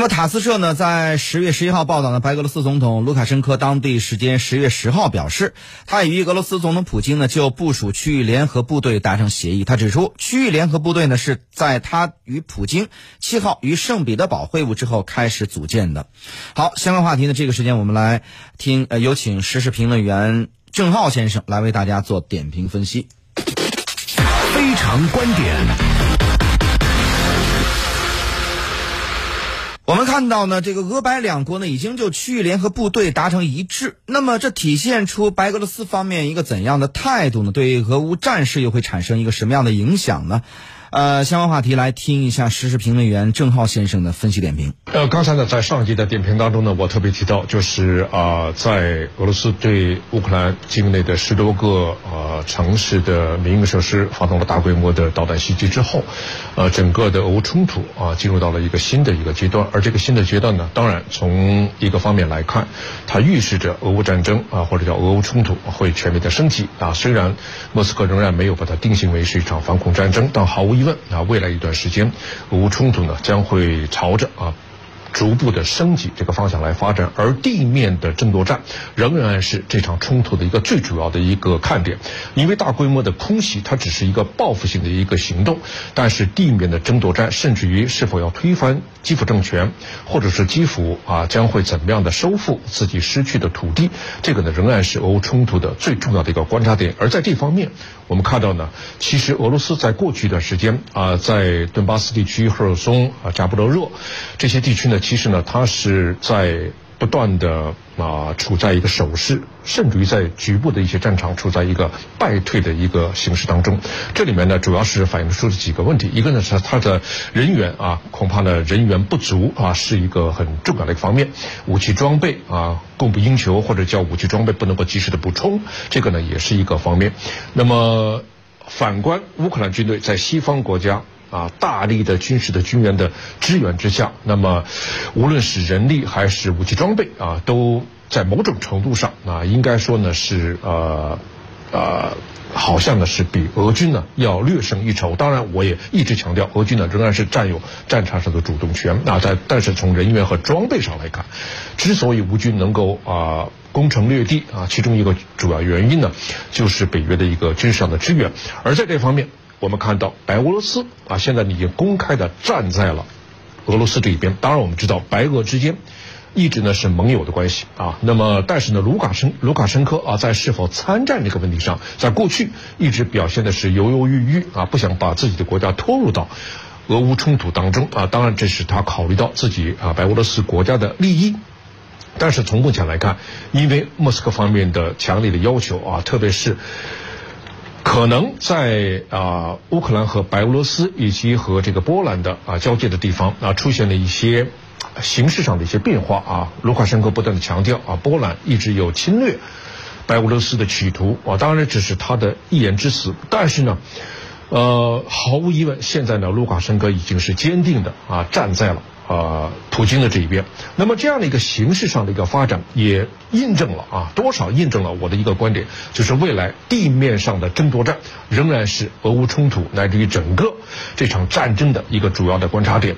那么塔斯社呢，在十月十一号报道呢，白俄罗斯总统卢卡申科当地时间十月十号表示，他与俄罗斯总统普京呢就部署区域联合部队达成协议。他指出，区域联合部队呢是在他与普京七号与圣彼得堡会晤之后开始组建的。好，相关话题呢，这个时间我们来听，呃，有请时事评论员郑浩先生来为大家做点评分析。非常观点。我们看到呢，这个俄白两国呢已经就区域联合部队达成一致。那么这体现出白俄罗斯方面一个怎样的态度呢？对俄乌战事又会产生一个什么样的影响呢？呃，相关话题来听一下时事评论员郑浩先生的分析点评。呃，刚才呢，在上集的点评当中呢，我特别提到，就是啊，在俄罗斯对乌克兰境内的十多个呃城市的民用设施发动了大规模的导弹袭击之后，呃，整个的俄乌冲突啊进入到了一个新的一个阶段。而这个新的阶段呢，当然从一个方面来看，它预示着俄乌战争啊，或者叫俄乌冲突会全面的升级啊。虽然莫斯科仍然没有把它定性为是一场反恐战争，但毫无疑问啊，未来一段时间，俄乌冲突呢将会朝着啊。逐步的升级这个方向来发展，而地面的争夺战仍然是这场冲突的一个最主要的一个看点。因为大规模的空袭它只是一个报复性的一个行动，但是地面的争夺战，甚至于是否要推翻基辅政权，或者是基辅啊将会怎么样的收复自己失去的土地，这个呢仍然是俄乌冲突的最重要的一个观察点。而在这方面，我们看到呢，其实俄罗斯在过去一段时间啊，在顿巴斯地区、赫尔松啊、扎波罗热这些地区呢。其实呢，它是在不断的啊，处在一个守势，甚至于在局部的一些战场处在一个败退的一个形势当中。这里面呢，主要是反映出了几个问题，一个呢是它的人员啊，恐怕呢人员不足啊，是一个很重要的一个方面。武器装备啊，供不应求，或者叫武器装备不能够及时的补充，这个呢也是一个方面。那么反观乌克兰军队在西方国家。啊，大力的军事的军援的支援之下，那么无论是人力还是武器装备啊，都在某种程度上啊，应该说呢是呃呃，好像呢是比俄军呢要略胜一筹。当然，我也一直强调，俄军呢仍然是占有战场上的主动权。那在但是从人员和装备上来看，之所以乌军能够啊攻城略地啊，其中一个主要原因呢，就是北约的一个军事上的支援。而在这方面。我们看到白俄罗斯啊，现在已经公开的站在了俄罗斯这一边。当然，我们知道白俄之间一直呢是盟友的关系啊。那么，但是呢，卢卡申卢卡申科啊，在是否参战这个问题上，在过去一直表现的是犹犹豫豫啊，不想把自己的国家拖入到俄乌冲突当中啊。当然，这是他考虑到自己啊白俄罗斯国家的利益。但是从目前来看，因为莫斯科方面的强烈的要求啊，特别是。可能在啊乌克兰和白俄罗斯以及和这个波兰的啊交界的地方啊出现了一些形势上的一些变化啊，卢卡申科不断的强调啊波兰一直有侵略白俄罗斯的企图啊，当然这是他的一言之词，但是呢，呃毫无疑问，现在呢卢卡申科已经是坚定的啊站在了。呃，普京的这一边，那么这样的一个形式上的一个发展，也印证了啊，多少印证了我的一个观点，就是未来地面上的争夺战仍然是俄乌冲突乃至于整个这场战争的一个主要的观察点。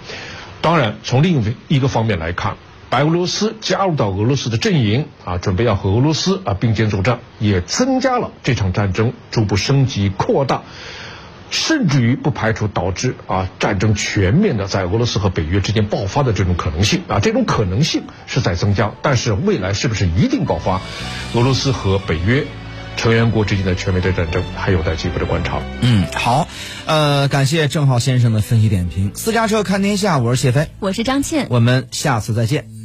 当然，从另一个方面来看，白俄罗斯加入到俄罗斯的阵营啊，准备要和俄罗斯啊并肩作战，也增加了这场战争逐步升级扩大。甚至于不排除导致啊战争全面的在俄罗斯和北约之间爆发的这种可能性啊，这种可能性是在增加，但是未来是不是一定爆发，俄罗斯和北约成员国之间的全面的战争还有待进一步的观察。嗯，好，呃，感谢郑浩先生的分析点评。私家车看天下，我是谢飞，我是张倩，我们下次再见。